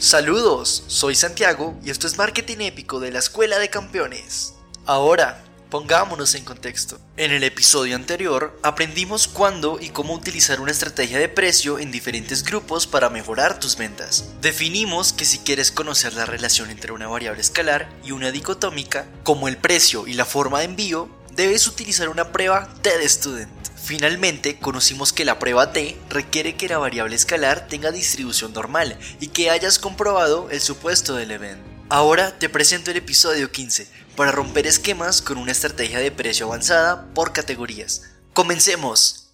Saludos, soy Santiago y esto es Marketing Épico de la Escuela de Campeones. Ahora, pongámonos en contexto. En el episodio anterior aprendimos cuándo y cómo utilizar una estrategia de precio en diferentes grupos para mejorar tus ventas. Definimos que si quieres conocer la relación entre una variable escalar y una dicotómica, como el precio y la forma de envío, debes utilizar una prueba TED-Student. Finalmente, conocimos que la prueba T requiere que la variable escalar tenga distribución normal y que hayas comprobado el supuesto del evento. Ahora te presento el episodio 15 para romper esquemas con una estrategia de precio avanzada por categorías. ¡Comencemos!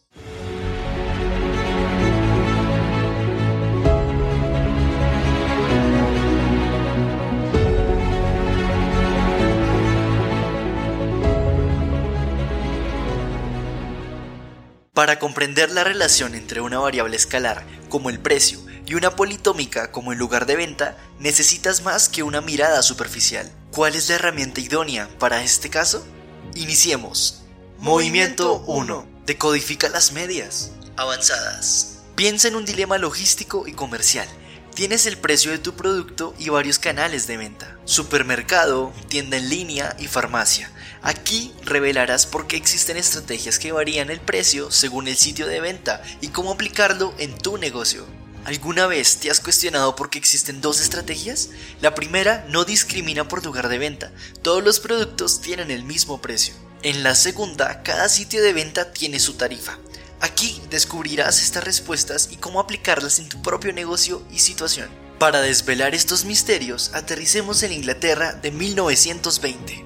Para comprender la relación entre una variable escalar, como el precio, y una politómica, como el lugar de venta, necesitas más que una mirada superficial. ¿Cuál es la herramienta idónea para este caso? Iniciemos. Movimiento 1. Decodifica las medias. Avanzadas. Piensa en un dilema logístico y comercial. Tienes el precio de tu producto y varios canales de venta. Supermercado, tienda en línea y farmacia. Aquí revelarás por qué existen estrategias que varían el precio según el sitio de venta y cómo aplicarlo en tu negocio. ¿Alguna vez te has cuestionado por qué existen dos estrategias? La primera no discrimina por lugar de venta, todos los productos tienen el mismo precio. En la segunda, cada sitio de venta tiene su tarifa. Aquí descubrirás estas respuestas y cómo aplicarlas en tu propio negocio y situación. Para desvelar estos misterios, aterricemos en Inglaterra de 1920.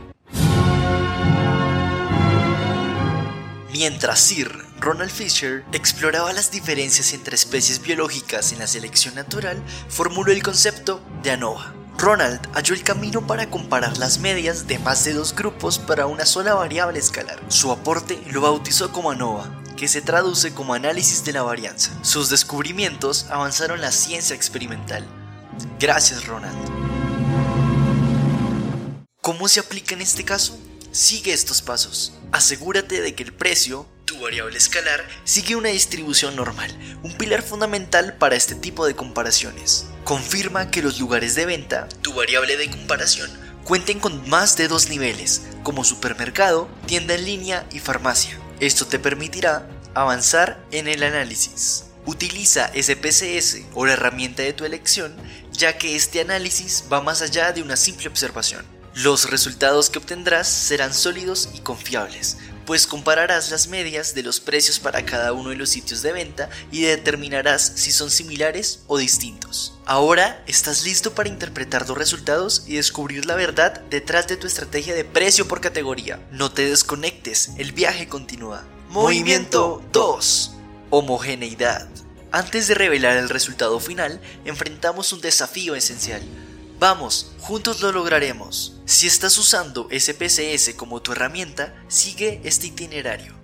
Mientras Sir Ronald Fisher exploraba las diferencias entre especies biológicas en la selección natural, formuló el concepto de ANOVA. Ronald halló el camino para comparar las medias de más de dos grupos para una sola variable escalar. Su aporte lo bautizó como ANOVA, que se traduce como análisis de la varianza. Sus descubrimientos avanzaron la ciencia experimental. Gracias, Ronald. ¿Cómo se aplica en este caso? Sigue estos pasos. Asegúrate de que el precio, tu variable escalar, sigue una distribución normal, un pilar fundamental para este tipo de comparaciones. Confirma que los lugares de venta, tu variable de comparación, cuenten con más de dos niveles, como supermercado, tienda en línea y farmacia. Esto te permitirá avanzar en el análisis. Utiliza SPSS o la herramienta de tu elección, ya que este análisis va más allá de una simple observación. Los resultados que obtendrás serán sólidos y confiables, pues compararás las medias de los precios para cada uno de los sitios de venta y determinarás si son similares o distintos. Ahora estás listo para interpretar los resultados y descubrir la verdad detrás de tu estrategia de precio por categoría. No te desconectes, el viaje continúa. Movimiento 2. Homogeneidad. Antes de revelar el resultado final, enfrentamos un desafío esencial Vamos, juntos lo lograremos. Si estás usando SPSS como tu herramienta, sigue este itinerario.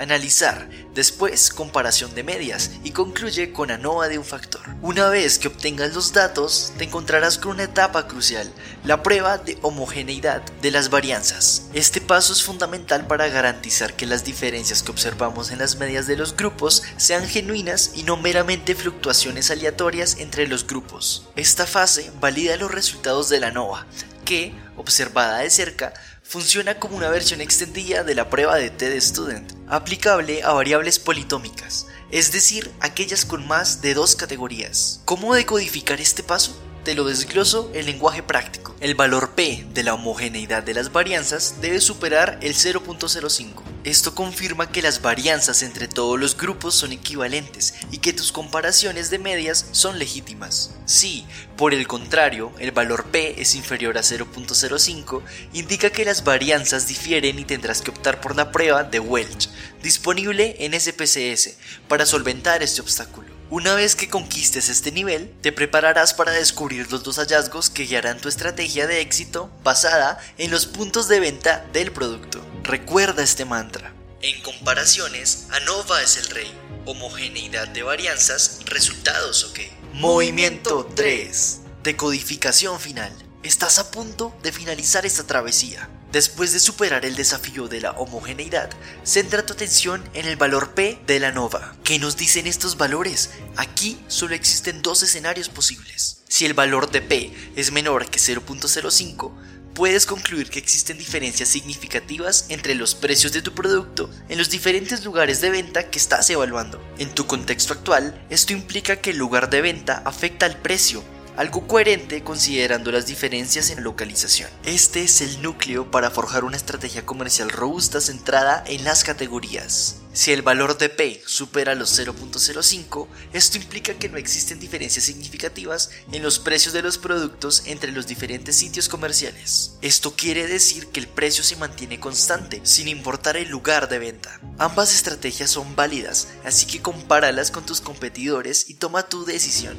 Analizar, después comparación de medias y concluye con ANOVA de un factor. Una vez que obtengas los datos, te encontrarás con una etapa crucial, la prueba de homogeneidad de las varianzas. Este paso es fundamental para garantizar que las diferencias que observamos en las medias de los grupos sean genuinas y no meramente fluctuaciones aleatorias entre los grupos. Esta fase valida los resultados de la ANOVA, que, observada de cerca, funciona como una versión extendida de la prueba de TED Student, aplicable a variables politómicas, es decir, aquellas con más de dos categorías. ¿Cómo decodificar este paso? Te lo desgloso en lenguaje práctico. El valor P de la homogeneidad de las varianzas debe superar el 0.05. Esto confirma que las varianzas entre todos los grupos son equivalentes y que tus comparaciones de medias son legítimas. Si, por el contrario, el valor P es inferior a 0.05, indica que las varianzas difieren y tendrás que optar por la prueba de Welch, disponible en SPSS, para solventar este obstáculo. Una vez que conquistes este nivel, te prepararás para descubrir los dos hallazgos que guiarán tu estrategia de éxito basada en los puntos de venta del producto. Recuerda este mantra. En comparaciones, ANOVA es el rey. Homogeneidad de varianzas, resultados ok. Movimiento 3. Decodificación final. Estás a punto de finalizar esta travesía. Después de superar el desafío de la homogeneidad, centra tu atención en el valor P de la nova. ¿Qué nos dicen estos valores? Aquí solo existen dos escenarios posibles. Si el valor de P es menor que 0.05, puedes concluir que existen diferencias significativas entre los precios de tu producto en los diferentes lugares de venta que estás evaluando. En tu contexto actual, esto implica que el lugar de venta afecta al precio algo coherente considerando las diferencias en localización. Este es el núcleo para forjar una estrategia comercial robusta centrada en las categorías. Si el valor de P supera los 0.05, esto implica que no existen diferencias significativas en los precios de los productos entre los diferentes sitios comerciales. Esto quiere decir que el precio se mantiene constante, sin importar el lugar de venta. Ambas estrategias son válidas, así que compáralas con tus competidores y toma tu decisión.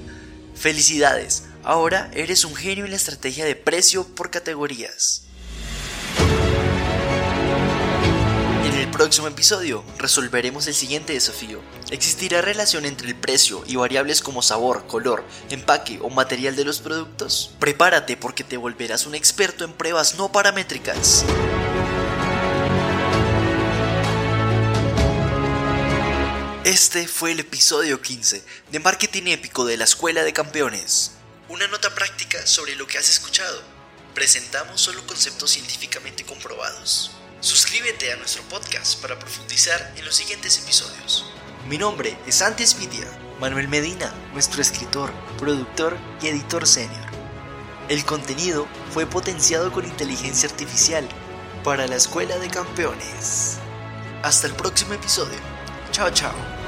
Felicidades, Ahora eres un genio en la estrategia de precio por categorías. En el próximo episodio resolveremos el siguiente desafío. ¿Existirá relación entre el precio y variables como sabor, color, empaque o material de los productos? Prepárate porque te volverás un experto en pruebas no paramétricas. Este fue el episodio 15 de Marketing Épico de la Escuela de Campeones. Una nota práctica sobre lo que has escuchado. Presentamos solo conceptos científicamente comprobados. Suscríbete a nuestro podcast para profundizar en los siguientes episodios. Mi nombre es Antes Vidia, Manuel Medina, nuestro escritor, productor y editor senior. El contenido fue potenciado con inteligencia artificial para la Escuela de Campeones. Hasta el próximo episodio. Chao, chao.